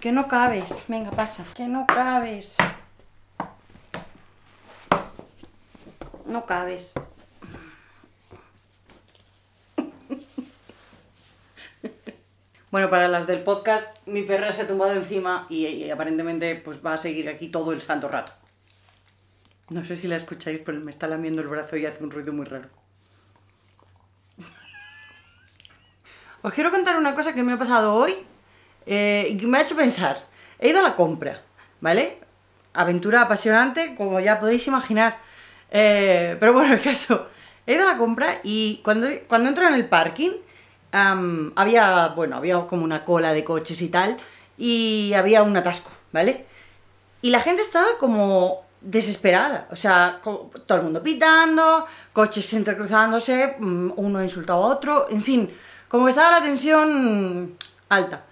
que no cabes. Venga, pasa. Que no cabes. No cabes. Bueno, para las del podcast, mi perra se ha tumbado encima y, aparentemente pues va a seguir aquí todo el santo rato. No sé si la escucháis, pero me está lamiendo el brazo y hace un ruido muy raro. Os quiero contar una cosa que me ha pasado hoy eh, me ha hecho pensar. He ido a la compra, ¿vale? Aventura apasionante, como ya podéis imaginar. Eh, pero bueno, el caso, he ido a la compra y cuando, cuando entro en el parking, había, bueno, había como una cola de coches y tal, y había un atasco, ¿vale? Y la gente estaba como desesperada, o sea, todo el mundo pitando, coches entrecruzándose, mm, uno insultaba a otro, en fin, como que estaba la tensión alta.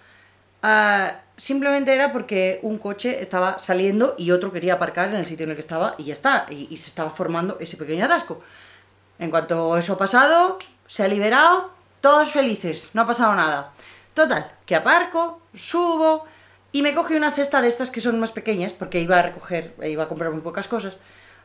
Ah, simplemente era porque un coche estaba saliendo y otro quería aparcar en el sitio en el que estaba y ya está, y, se estaba formando ese pequeño atasco. En cuanto eso ha pasado, se ha liberado, todos felices, no ha pasado nada. Total, que aparco, subo y me cogí una cesta de estas que son más pequeñas, porque iba a recoger, iba a comprar muy pocas cosas.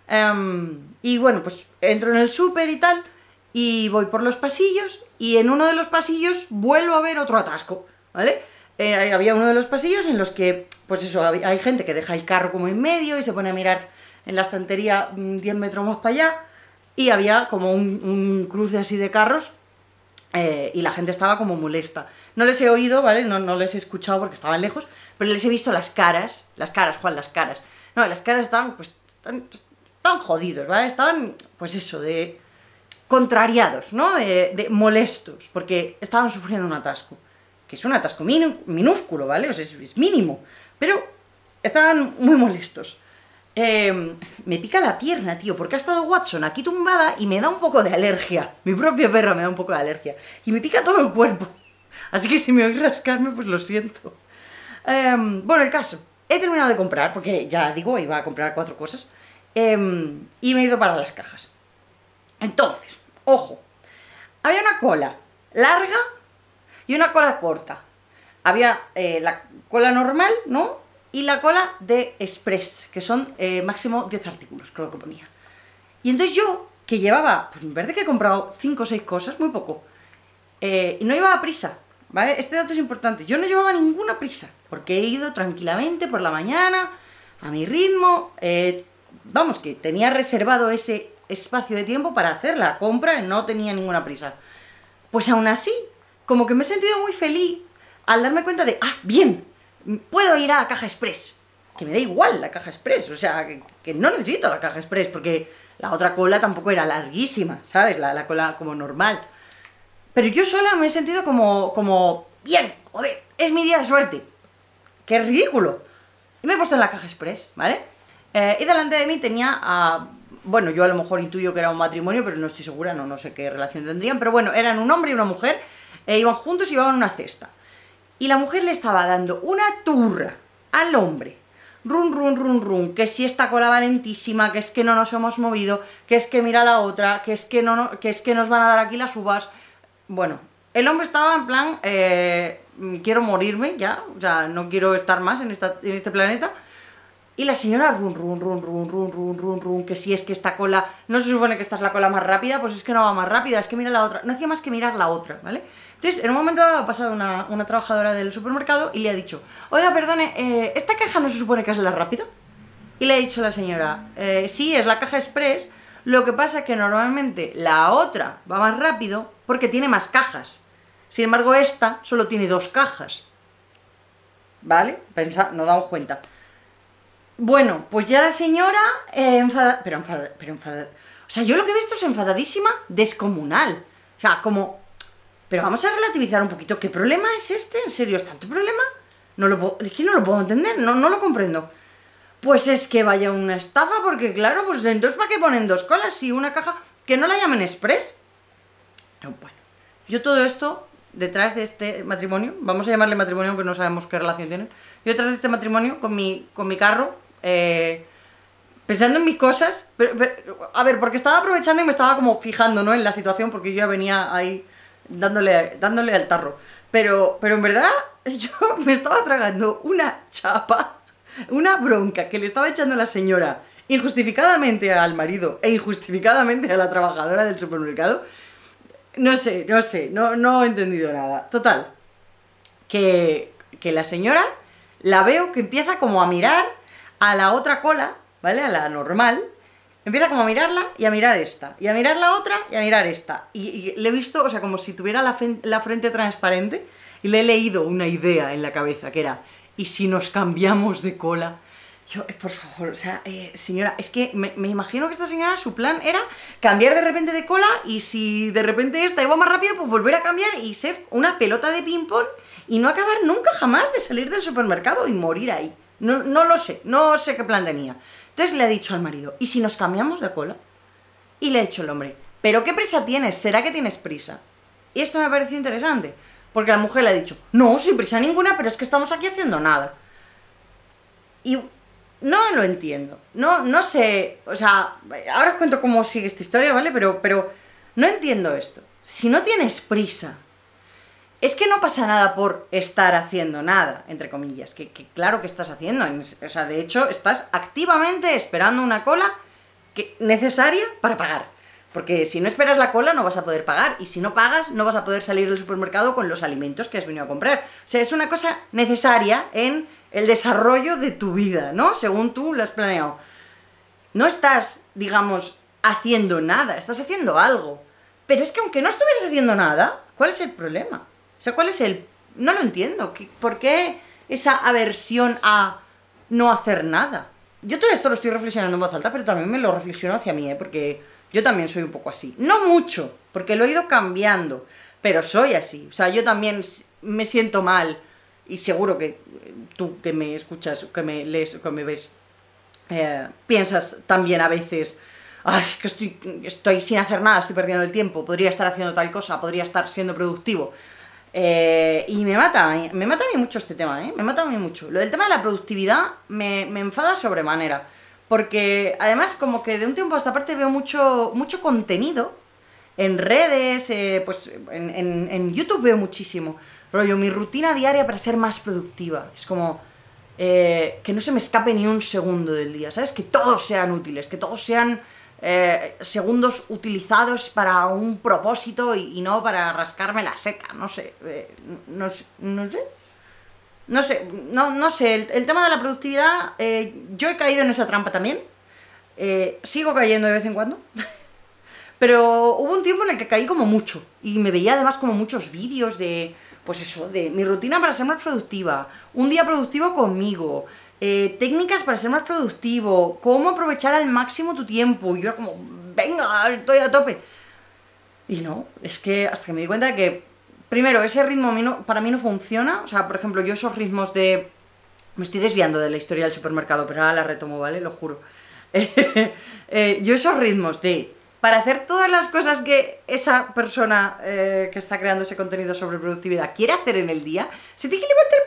Em, y bueno, pues entro en el súper y tal, y voy por los pasillos, y en uno de los pasillos vuelvo a ver otro atasco, ¿vale? Eh, había uno de los pasillos en los que, pues eso, hay gente que deja el carro como en medio y se pone a mirar en la estantería mm, 10 metros más para allá, y había como un, cruce así de carros eh, y la gente estaba como molesta. No les he oído, ¿vale? No, no les he escuchado porque estaban lejos, pero les he visto las caras, las caras, Juan, las caras. No, las caras estaban, pues, tan, jodidos, ¿vale? Estaban, pues eso, de contrariados, ¿no? De molestos, porque estaban sufriendo un atasco, que es un atasco minúsculo, ¿vale? O sea, es, mínimo, pero estaban muy molestos. Eh, me pica la pierna, tío, porque ha estado Watson aquí tumbada y me da un poco de alergia. Mi propio perro me da un poco de alergia. Y me pica todo el cuerpo. Así que si me oís rascarme, pues lo siento. Eh, bueno, el caso. He terminado de comprar, porque ya digo, iba a comprar cuatro cosas. eh, y me he ido para las cajas. Entonces, ojo. Había una cola larga y una cola corta. Había eh, la cola normal, ¿no? Y la cola de Express, que son eh, máximo 10 artículos, creo que ponía. Y entonces yo, que llevaba, pues vez de que he comprado 5 o 6 cosas, muy poco, eh, y no llevaba prisa, ¿vale? Este dato es importante. Yo no llevaba ninguna prisa, porque he ido tranquilamente por la mañana, a mi ritmo. eh, vamos, que tenía reservado ese espacio de tiempo para hacer la compra no tenía ninguna prisa. Pues aún así, como que me he sentido muy feliz al darme cuenta de, ah, bien, puedo ir a la caja express. Que me da igual la caja express, o sea, que, no necesito la caja express, porque la otra cola tampoco era larguísima, ¿sabes? La, la cola como normal. Pero yo sola me he sentido como, como, bien, joder, es mi día de suerte. ¡Qué ridículo! Y me he puesto en la caja express, ¿vale? Eh, y delante de mí tenía a... Bueno, yo a lo mejor intuyo que era un matrimonio, pero no estoy segura, no, no sé qué relación tendrían. Pero bueno, eran un hombre y una mujer, e iban juntos y llevaban una cesta. Y la mujer le estaba dando una turra al hombre. Run, run, run, run. Que si esta cola va lentísima, que es que no nos hemos movido, que es que mira la otra, que es que, no, no- que, es que nos van a dar aquí las uvas. Bueno, el hombre estaba en plan, eh, quiero morirme ya, o sea, no quiero estar más en, esta, en este planeta. Y la señora run, run, run, run, run, run, run, run, que si es que esta cola, no se supone que esta es la cola más rápida, pues es que no va más rápida, es que mira la otra. No hacía más que mirar la otra, ¿vale? Entonces, en un momento dado ha pasado una, una trabajadora del supermercado y le ha dicho, oiga, perdone, eh, ¿esta caja no se supone que es la rápida? Y le ha dicho la señora, "Eh, sí, es la caja express, lo que pasa es que normalmente la otra va más rápido porque tiene más cajas. Sin embargo, esta solo tiene dos cajas. ¿Vale? Pensa, no damos cuenta. Bueno, pues ya la señora eh, pero enfada, pero enfada, o sea, yo lo que he visto es enfadadísima, descomunal. O sea, como, pero vamos a relativizar un poquito, ¿qué problema es este? ¿En serio es tanto problema? No lo puedo, es que no lo puedo entender, no, no lo comprendo. Pues es que vaya una estafa, porque claro, pues entonces ¿para qué ponen dos colas y una caja que no la llamen express? No, bueno, yo todo esto, detrás de este matrimonio, vamos a llamarle matrimonio aunque no sabemos qué relación tienen, yo detrás de este matrimonio, con mi, con mi carro, eh, pensando en mis cosas, a ver, porque estaba aprovechando y me estaba como fijando, ¿no? En la situación, porque yo ya venía ahí dándole, dándole al tarro. Pero, pero en verdad, yo me estaba tragando una chapa, una bronca que le estaba echando la señora injustificadamente al marido e injustificadamente a la trabajadora del supermercado. No sé, no sé, no, no he entendido nada. Total, que, que la señora la veo que empieza como a mirar a la otra cola, ¿vale? A la normal. Empieza como a mirarla y a mirar esta. Y a mirar la otra y a mirar esta. Y, le he visto, o sea, como si tuviera la, frente transparente y le he leído una idea en la cabeza que era, ¿y si nos cambiamos de cola? Yo, eh, por favor, o sea, eh, señora, es que me, me, imagino que esta señora su plan era cambiar de repente de cola y si de repente esta iba más rápido, pues volver a cambiar y ser una pelota de ping-pong y no acabar nunca jamás de salir del supermercado y morir ahí. No, no lo sé, no sé qué plan tenía. Entonces le ha dicho al marido, ¿y si nos cambiamos de cola? Y le ha dicho el hombre, ¿pero qué prisa tienes? ¿Será que tienes prisa? Y esto me ha parecido interesante, porque la mujer le ha dicho, no, sin prisa ninguna, pero es que estamos aquí haciendo nada. Y no lo entiendo. No, no sé. O sea, ahora os cuento cómo sigue esta historia, ¿vale? Pero, pero no entiendo esto. Si no tienes prisa, es que no pasa nada por estar haciendo nada, entre comillas. Que, claro que estás haciendo. O sea, de hecho, estás activamente esperando una cola que, necesaria para pagar. Porque si no esperas la cola no vas a poder pagar. Y si no pagas, no vas a poder salir del supermercado con los alimentos que has venido a comprar. O sea, es una cosa necesaria en el desarrollo de tu vida, ¿no? Según tú lo has planeado. No estás, digamos, haciendo nada, estás haciendo algo. Pero es que aunque no estuvieras haciendo nada, ¿cuál es el problema? O sea, ¿cuál es el...? No lo entiendo. ¿Por qué esa aversión a no hacer nada? Yo todo esto lo estoy reflexionando en voz alta, pero también me lo reflexiono hacia mí, ¿eh? Porque yo también soy un poco así. No mucho, porque lo he ido cambiando, pero soy así. O sea, yo también me siento mal y seguro que tú que me escuchas, que me lees, que me ves, eh, piensas también a veces, ay, que estoy, estoy sin hacer nada, estoy perdiendo el tiempo, podría estar haciendo tal cosa, podría estar siendo productivo. Eh, y me mata, me mata a mí mucho este tema, ¿eh? Me mata a mí mucho. Lo del tema de la productividad me, me enfada sobremanera. Porque además como que de un tiempo a esta parte veo mucho, mucho contenido en redes, eh, pues en, en, en YouTube veo muchísimo rollo, mi rutina diaria para ser más productiva. Es como eh, que no se me escape ni un segundo del día, ¿sabes? Que todos sean útiles, que todos sean eh, segundos utilizados para un propósito y, no para rascarme la seca, eh, no, sé, no sé. No sé, no, no sé, el, tema de la productividad, yo he caído en esa trampa también. sigo cayendo de vez en cuando. Pero hubo un tiempo en el que caí como mucho. Y me veía además como muchos vídeos de pues eso, de mi rutina para ser más productiva, un día productivo conmigo, eh, técnicas para ser más productivo, cómo aprovechar al máximo tu tiempo. Y yo era como, venga, estoy a tope. Y no, es que hasta que me di cuenta de que, primero, ese ritmo para mí no funciona. O sea, por ejemplo, yo esos ritmos de... Me estoy desviando de la historia del supermercado, pero ahora la retomo, ¿vale? Lo juro. Eh, yo esos ritmos de para hacer todas las cosas que esa persona eh, que está creando ese contenido sobre productividad quiere hacer en el día, se tiene que levantar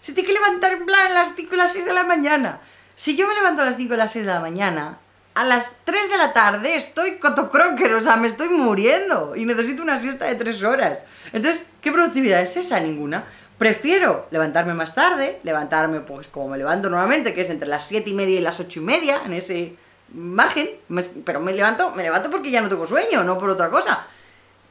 Se tiene que levantar en plan a las 5 o las 6 de la mañana. Si yo me levanto a las 5 o las 6 de la mañana, a las 3 de la tarde estoy cotocroker, o sea, me estoy muriendo y necesito una siesta de 3 horas. Entonces, ¿qué productividad es esa? Ninguna. Prefiero levantarme más tarde, levantarme pues como me levanto normalmente, que es entre las 7 y media y las 8 y media, en ese margen, pero me levanto, me levanto porque ya no tengo sueño, no por otra cosa.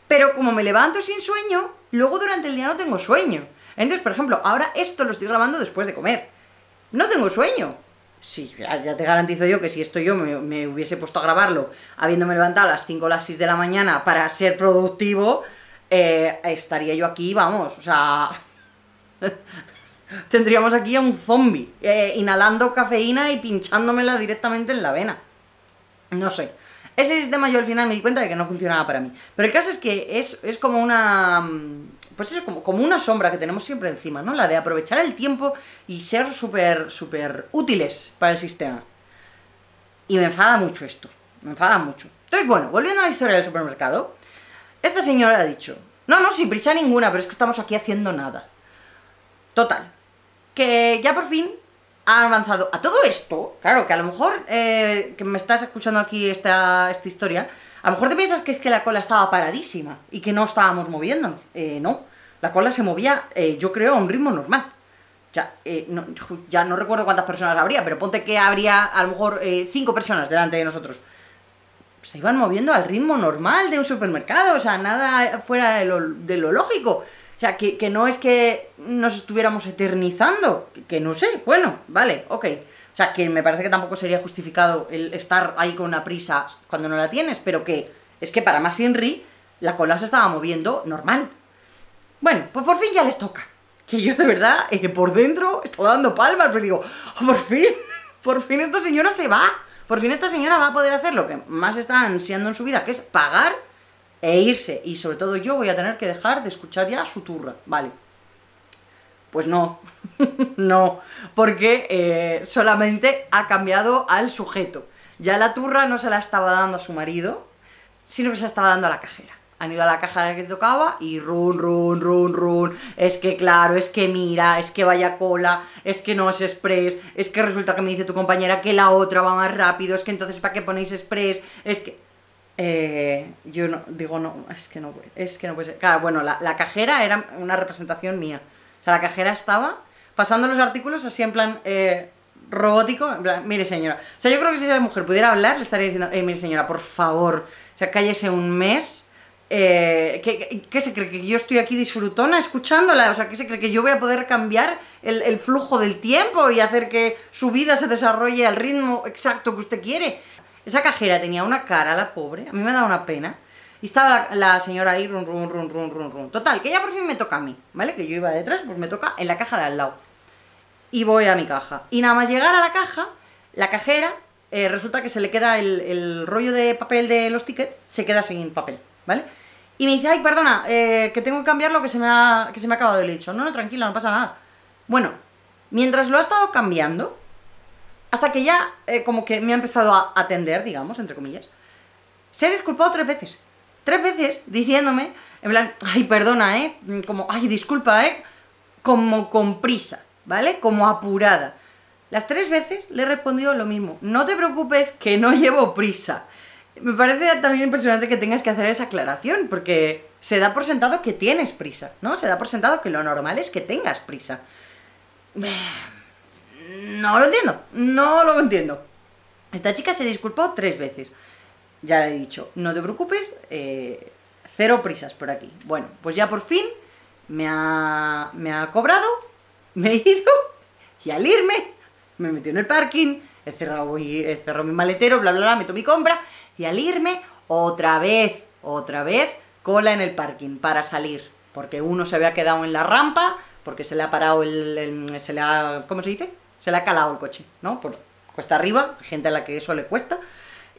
Pero como me levanto sin sueño, luego durante el día no tengo sueño. Entonces, por ejemplo, ahora esto lo estoy grabando después de comer. No tengo sueño. Sí, ya te garantizo yo que si esto yo me, hubiese puesto a grabarlo habiéndome levantado a las 5 o las 6 de la mañana para ser productivo, eh, estaría yo aquí, vamos, o sea... tendríamos aquí a un zombie eh, inhalando cafeína y pinchándomela directamente en la vena. No sé. Ese sistema yo al final me di cuenta de que no funcionaba para mí. Pero el caso es que es, como una... Mm, pues eso, como, como una sombra que tenemos siempre encima, ¿no? La de aprovechar el tiempo y ser súper, súper útiles para el sistema. Y me enfada mucho esto. Me enfada mucho. Entonces, bueno, volviendo a la historia del supermercado. Esta señora ha dicho, no, no, sin prisa ninguna, pero es que estamos aquí haciendo nada. Total. Que ya por fin ha avanzado a todo esto, claro, que a lo mejor eh, que me estás escuchando aquí esta, esta historia, a lo mejor te piensas que es que la cola estaba paradísima y que no estábamos moviéndonos. Eh, no, La cola se movía, eh, yo creo, a un ritmo normal. Ya, eh, no, ya no recuerdo cuántas personas habría, pero ponte que habría a lo mejor eh, cinco personas delante de nosotros. Se iban moviendo al ritmo normal de un supermercado, o sea, nada fuera de lo, de lo lógico. O sea, que, que, no es que nos estuviéramos eternizando, que, no sé, bueno, vale, ok. O sea, que me parece que tampoco sería justificado el estar ahí con una prisa cuando no la tienes, pero que es que para más Henry la cola se estaba moviendo normal. Bueno, pues por fin ya les toca que yo de verdad, eh, por dentro, estoy dando palmas, pero digo, oh, por fin, por fin esta señora se va, por fin esta señora va a poder hacer lo que más está ansiando en su vida, que es pagar e irse. Y sobre todo yo voy a tener que dejar de escuchar ya su turra, vale. Pues no, no, porque eh, solamente ha cambiado al sujeto. Ya la turra no se la estaba dando a su marido, sino que se la estaba dando a la cajera han ido a la caja de la que tocaba y run, run, run, run. Es que claro, es que mira, es que vaya cola, es que no es express, es que resulta que me dice tu compañera que la otra va más rápido, es que entonces ¿para qué ponéis express? Es que... Eh, yo no, digo, no, es que no es que no puede ser. Claro, bueno, la, cajera era una representación mía. O sea, la cajera estaba pasando los artículos así en plan eh, robótico, en plan, mire señora. O sea, yo creo que si esa mujer pudiera hablar, le estaría diciendo, eh, mire señora, por favor, o sea, cállese un mes eh, ¿qué, se cree? ¿Que yo estoy aquí disfrutona escuchándola? O sea, ¿qué se cree? ¿Que yo voy a poder cambiar el, flujo del tiempo y hacer que su vida se desarrolle al ritmo exacto que usted quiere? Esa cajera tenía una cara, la pobre, a mí me da una pena. Y estaba la, señora ahí, run, run, run, run, run, run. Total, que ya por fin me toca a mí, ¿vale? Que yo iba detrás, pues me toca en la caja de al lado. Y voy a mi caja. Y nada más llegar a la caja, la cajera, eh, resulta que se le queda el, el rollo de papel de los tickets, se queda sin papel. ¿vale? Y me dice, ay, perdona, eh, que tengo que cambiar lo que se me ha, que se me ha acabado. de le no, no, tranquila, no pasa nada. Bueno, mientras lo ha estado cambiando, hasta que ya eh, como que me ha empezado a atender, digamos, entre comillas, se ha disculpado tres veces. Tres veces diciéndome, en plan, ay, perdona, ¿eh? Como, ay, disculpa, ¿eh? Como con prisa, ¿vale? Como apurada. Las tres veces le he respondido lo mismo. No te preocupes, que no llevo prisa. Me parece también impresionante que tengas que hacer esa aclaración, porque se da por sentado que tienes prisa, ¿no? Se da por sentado que lo normal es que tengas prisa. No lo entiendo, no lo entiendo. Esta chica se disculpó tres veces. Ya le he dicho, no te preocupes, eh, cero prisas por aquí. Bueno, pues ya por fin me ha, me ha cobrado, me he ido y al irme me metió en el parking, he cerrado, he cerrado mi maletero, bla, bla, bla, meto mi compra y al irme, otra vez, otra vez, cola en el parking para salir. Porque uno se había quedado en la rampa, porque se le ha parado el, se le ha, ¿cómo se dice? Se le ha calado el coche, ¿no? Por cuesta arriba, gente a la que eso le cuesta.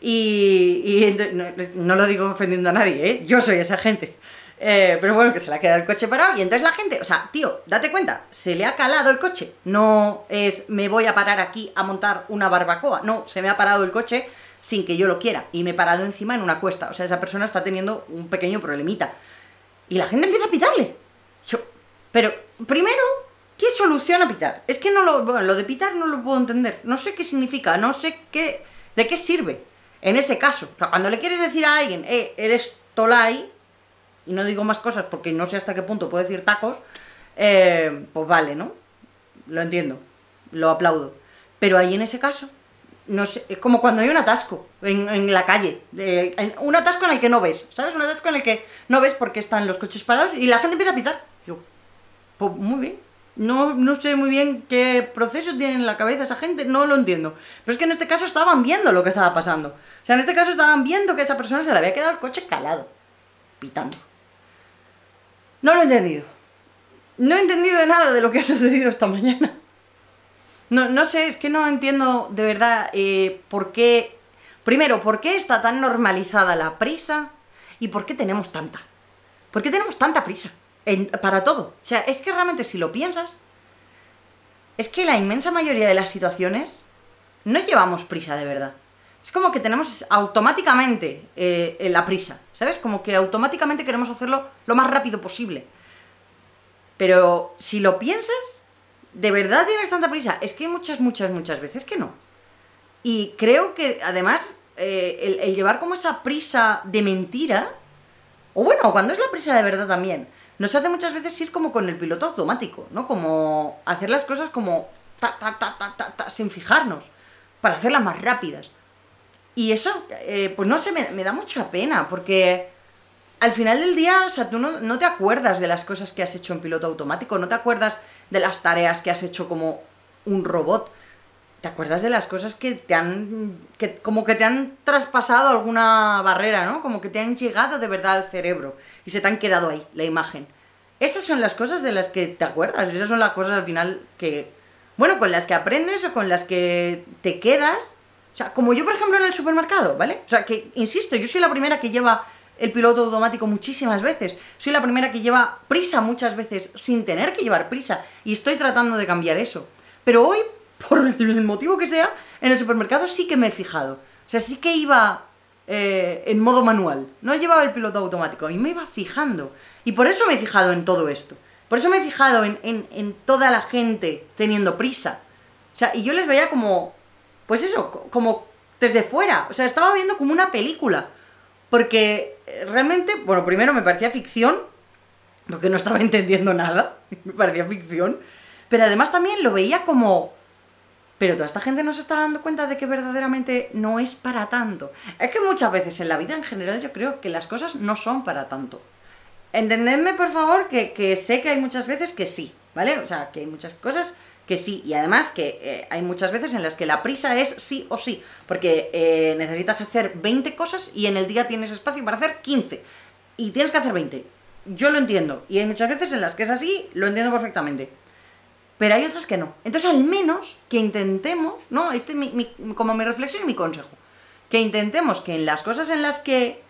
Y, no, lo digo ofendiendo a nadie, ¿eh? Yo soy esa gente. Eh, pero bueno, que se le ha quedado el coche parado y entonces la gente, o sea, tío, date cuenta, se le ha calado el coche. No es me voy a parar aquí a montar una barbacoa. No, se me ha parado el coche sin que yo lo quiera y me he parado encima en una cuesta. O sea, esa persona está teniendo un pequeño problemita. Y la gente empieza a pitarle. Yo, pero, primero, ¿qué solución a pitar? Es que no lo, bueno, lo de pitar no lo puedo entender. No sé qué significa, no sé qué, de qué sirve en ese caso. O sea, cuando le quieres decir a alguien, eh, eres tolai, y no digo más cosas porque no sé hasta qué punto puedo decir tacos, eh, pues vale, ¿no? Lo entiendo, lo aplaudo. Pero ahí en ese caso, no sé, es como cuando hay un atasco en, la calle. un atasco en el que no ves, ¿sabes? Un atasco en el que no ves porque están los coches parados y la gente empieza a pitar. Digo, pues muy bien. No, no sé muy bien qué proceso tiene en la cabeza esa gente, no lo entiendo. Pero es que en este caso estaban viendo lo que estaba pasando. O sea, en este caso estaban viendo que a esa persona se le había quedado el coche calado, pitando. No lo he entendido. No he entendido nada de lo que ha sucedido esta mañana. No, no sé, es que no entiendo de verdad eh, por qué. Primero, ¿por qué está tan normalizada la prisa? ¿Y por qué tenemos tanta? ¿Por qué tenemos tanta prisa? Para todo. O sea, es que realmente si lo piensas, es que la inmensa mayoría de las situaciones no llevamos prisa de verdad. Es como que tenemos automáticamente eh, la prisa, ¿sabes? Como que automáticamente queremos hacerlo lo más rápido posible. Pero si lo piensas, ¿De verdad tienes tanta prisa? Es que hay muchas, muchas, muchas veces que no. Y creo que además eh, el, llevar como esa prisa de mentira, o bueno, cuando es la prisa de verdad también, nos hace muchas veces ir como con el piloto automático, ¿no? Como hacer las cosas como ta, ta, ta, ta, ta, ta, sin fijarnos, para hacerlas más rápidas. Y eso, eh, pues no sé, me, me, da mucha pena, porque al final del día, o sea, tú no, no, te acuerdas de las cosas que has hecho en piloto automático, no te acuerdas de las tareas que has hecho como un robot. ¿Te acuerdas de las cosas que te han. que como que te han traspasado alguna barrera, ¿no? Como que te han llegado de verdad al cerebro y se te han quedado ahí, la imagen. Esas son las cosas de las que te acuerdas, esas son las cosas al final que. Bueno, con las que aprendes o con las que te quedas. O sea, como yo, por ejemplo, en el supermercado, ¿vale? O sea, que, insisto, yo soy la primera que lleva el piloto automático muchísimas veces. Soy la primera que lleva prisa muchas veces sin tener que llevar prisa. Y estoy tratando de cambiar eso. Pero hoy, por el motivo que sea, en el supermercado sí que me he fijado. O sea, sí que iba eh, en modo manual. No llevaba el piloto automático y me iba fijando. Y por eso me he fijado en todo esto. Por eso me he fijado en, en, en toda la gente teniendo prisa. O sea, y yo les veía como, pues eso, como desde fuera. O sea, estaba viendo como una película. Porque realmente, bueno, primero me parecía ficción, porque no estaba entendiendo nada, me parecía ficción. Pero además también lo veía como... Pero toda esta gente no se está dando cuenta de que verdaderamente no es para tanto. Es que muchas veces en la vida en general yo creo que las cosas no son para tanto. Entendedme por favor que, que sé que hay muchas veces que sí, ¿vale? O sea, que hay muchas cosas que sí. Y además que eh, hay muchas veces en las que la prisa es sí o sí. Porque eh, necesitas hacer 20 cosas y en el día tienes espacio para hacer 15. Y tienes que hacer 20. Yo lo entiendo. Y hay muchas veces en las que es así, lo entiendo perfectamente. Pero hay otras que no. Entonces, al menos que intentemos, ¿no? Este es mi, como mi reflexión y mi consejo. Que intentemos que en las cosas en las que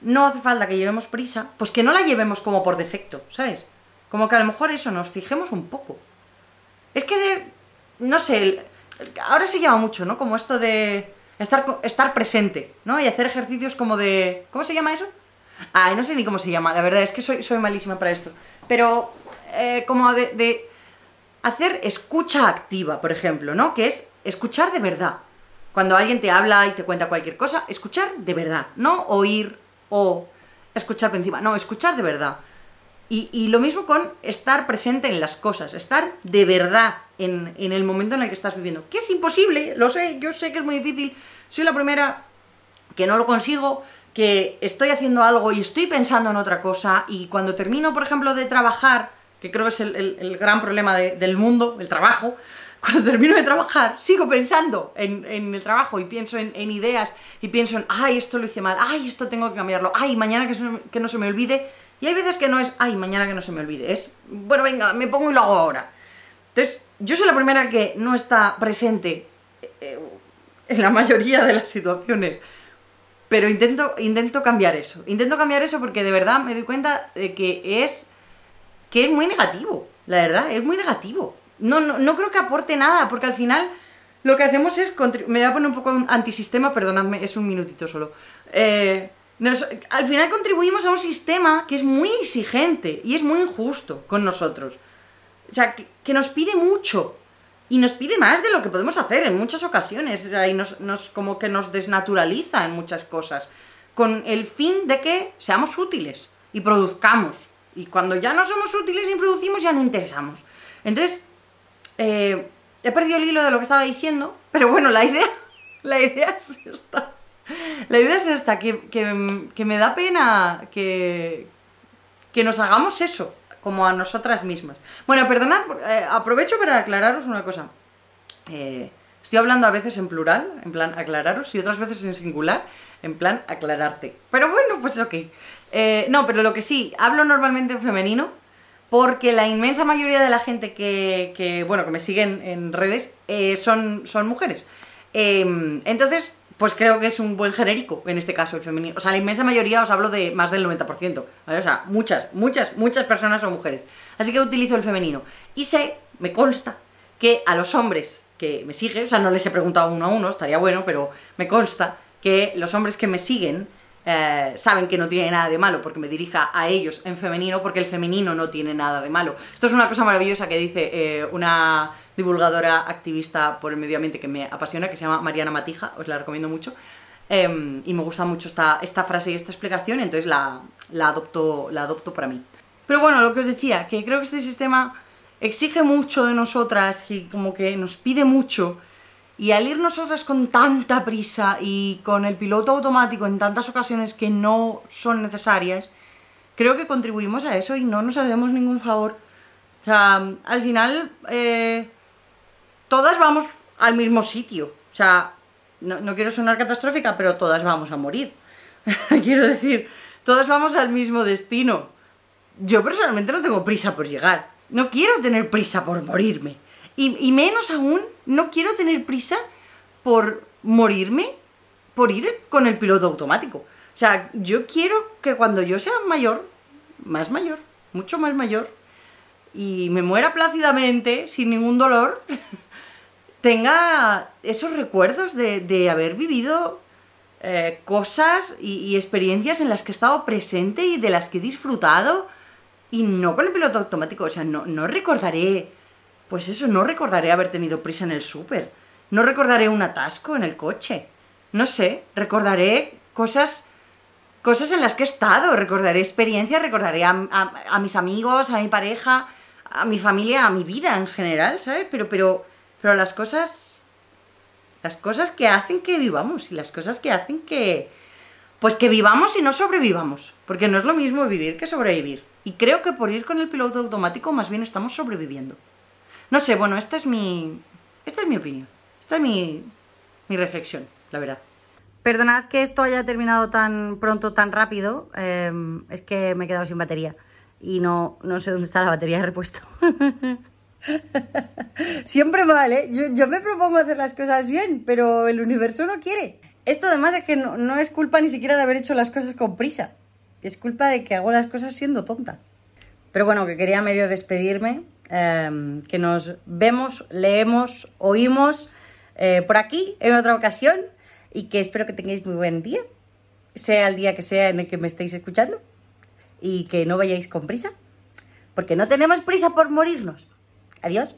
no hace falta que llevemos prisa, pues que no la llevemos como por defecto, ¿sabes? Como que a lo mejor eso, nos fijemos un poco. Es que, de, no sé, ahora se llama mucho, ¿no? Como esto de estar, estar presente, ¿no? Y hacer ejercicios como de... ¿Cómo se llama eso? Ay, no sé ni cómo se llama, la verdad es que soy, soy malísima para esto. Pero eh, como de hacer escucha activa, por ejemplo, ¿no? Que es escuchar de verdad. Cuando alguien te habla y te cuenta cualquier cosa, escuchar de verdad, no oír o escuchar por encima, no, escuchar de verdad. Y, y, lo mismo con estar presente en las cosas, estar de verdad en, en, el momento en el que estás viviendo. Que es imposible, lo sé, yo sé que es muy difícil, soy la primera que no lo consigo, que estoy haciendo algo y estoy pensando en otra cosa y cuando termino, por ejemplo, de trabajar, que creo que es el, el, gran problema de, del mundo, el trabajo, cuando termino de trabajar, sigo pensando en, en el trabajo y pienso en, en, ideas y pienso en, ay, esto lo hice mal, ay, esto tengo que cambiarlo, ay, mañana que no se me olvide. Y hay veces que no es, ay, mañana que no se me olvide, es, bueno, venga, me pongo y lo hago ahora. Entonces, yo soy la primera que no está presente eh, en la mayoría de las situaciones. Pero intento, intento cambiar eso. Intento cambiar eso porque de verdad me doy cuenta de que es, que es muy negativo. La verdad, es muy negativo. No, no, no creo que aporte nada, porque al final lo que hacemos es... Me voy a poner un poco antisistema, perdonadme, es un minutito solo. Eh, al final contribuimos a un sistema que es muy exigente y es muy injusto con nosotros. O sea, que, que nos pide mucho. Y nos pide más de lo que podemos hacer en muchas ocasiones. O y nos, nos, como que nos desnaturaliza en muchas cosas. Con el fin de que seamos útiles y produzcamos. Y cuando ya no somos útiles ni producimos, ya no interesamos. Entonces, eh, he perdido el hilo de lo que estaba diciendo. Pero bueno, la idea, la idea es esta. La idea es esta, que, que, me da pena que, que nos hagamos eso como a nosotras mismas. Bueno, perdonad, eh, aprovecho para aclararos una cosa. Eh, estoy hablando a veces en plural, en plan aclararos, y otras veces en singular, en plan aclararte. Pero bueno, pues ok. Eh, no, pero lo que sí, hablo normalmente en femenino, porque la inmensa mayoría de la gente que, que bueno, que me siguen en redes eh, son, son mujeres. Em, entonces, pues creo que es un buen genérico, en este caso, el femenino. O sea, la inmensa mayoría os hablo de más del 90%, ¿vale? O sea, muchas, muchas, muchas personas son mujeres. Así que utilizo el femenino. Y sé, me consta, que a los hombres que me siguen, o sea, no les he preguntado uno a uno, estaría bueno, pero me consta que los hombres que me siguen eh, saben que no tiene nada de malo porque me dirija a ellos en femenino, porque el femenino no tiene nada de malo. Esto es una cosa maravillosa que dice eh, una divulgadora activista por el medio ambiente que me apasiona, que se llama Mariana Matija, os la recomiendo mucho. Eh, y me gusta mucho esta, esta frase y esta explicación, entonces la, la, adopto, la adopto para mí. Pero bueno, lo que os decía, que creo que este sistema exige mucho de nosotras y como que nos pide mucho. Y al ir nosotras con tanta prisa y con el piloto automático en tantas ocasiones que no son necesarias, creo que contribuimos a eso y no nos hacemos ningún favor. O sea, al final, eh, todas vamos al mismo sitio. O sea, no, no quiero sonar catastrófica, pero todas vamos a morir. quiero decir, todas vamos al mismo destino. Yo personalmente no tengo prisa por llegar. No quiero tener prisa por morirme. Y, menos aún, no quiero tener prisa por morirme por ir con el piloto automático. O sea, yo quiero que cuando yo sea mayor, más mayor, mucho más mayor, y me muera plácidamente, sin ningún dolor, tenga esos recuerdos de, de haber vivido eh, cosas y, y experiencias en las que he estado presente y de las que he disfrutado, y no con el piloto automático. O sea, no, no recordaré, pues eso, no recordaré haber tenido prisa en el súper, no recordaré un atasco en el coche, no sé, recordaré cosas cosas en las que he estado, recordaré experiencias, recordaré a, a- a mis amigos, a mi pareja, a mi familia, a mi vida en general, ¿sabes? Pero, pero, pero las cosas, las cosas que hacen que vivamos y las cosas que hacen que, pues que vivamos y no sobrevivamos, porque no es lo mismo vivir que sobrevivir. Y creo que por ir con el piloto automático más bien estamos sobreviviendo. No sé, bueno, esta es mi, esta es mi opinión, esta es mi, mi reflexión, la verdad. Perdonad que esto haya terminado tan pronto, tan rápido. eh, es que me he quedado sin batería. Y no, no sé dónde está la batería de repuesto. Siempre mal, ¿eh? Yo, yo me propongo hacer las cosas bien, pero el universo no quiere. Esto además es que no, no es culpa ni siquiera de haber hecho las cosas con prisa. Es culpa de que hago las cosas siendo tonta. Pero bueno, que quería medio despedirme. Eh, que nos vemos, leemos, oímos eh, por aquí en otra ocasión. Y que espero que tengáis muy buen día. Sea el día que sea en el que me estéis escuchando. Y que no vayáis con prisa. Porque no tenemos prisa por morirnos. Adiós.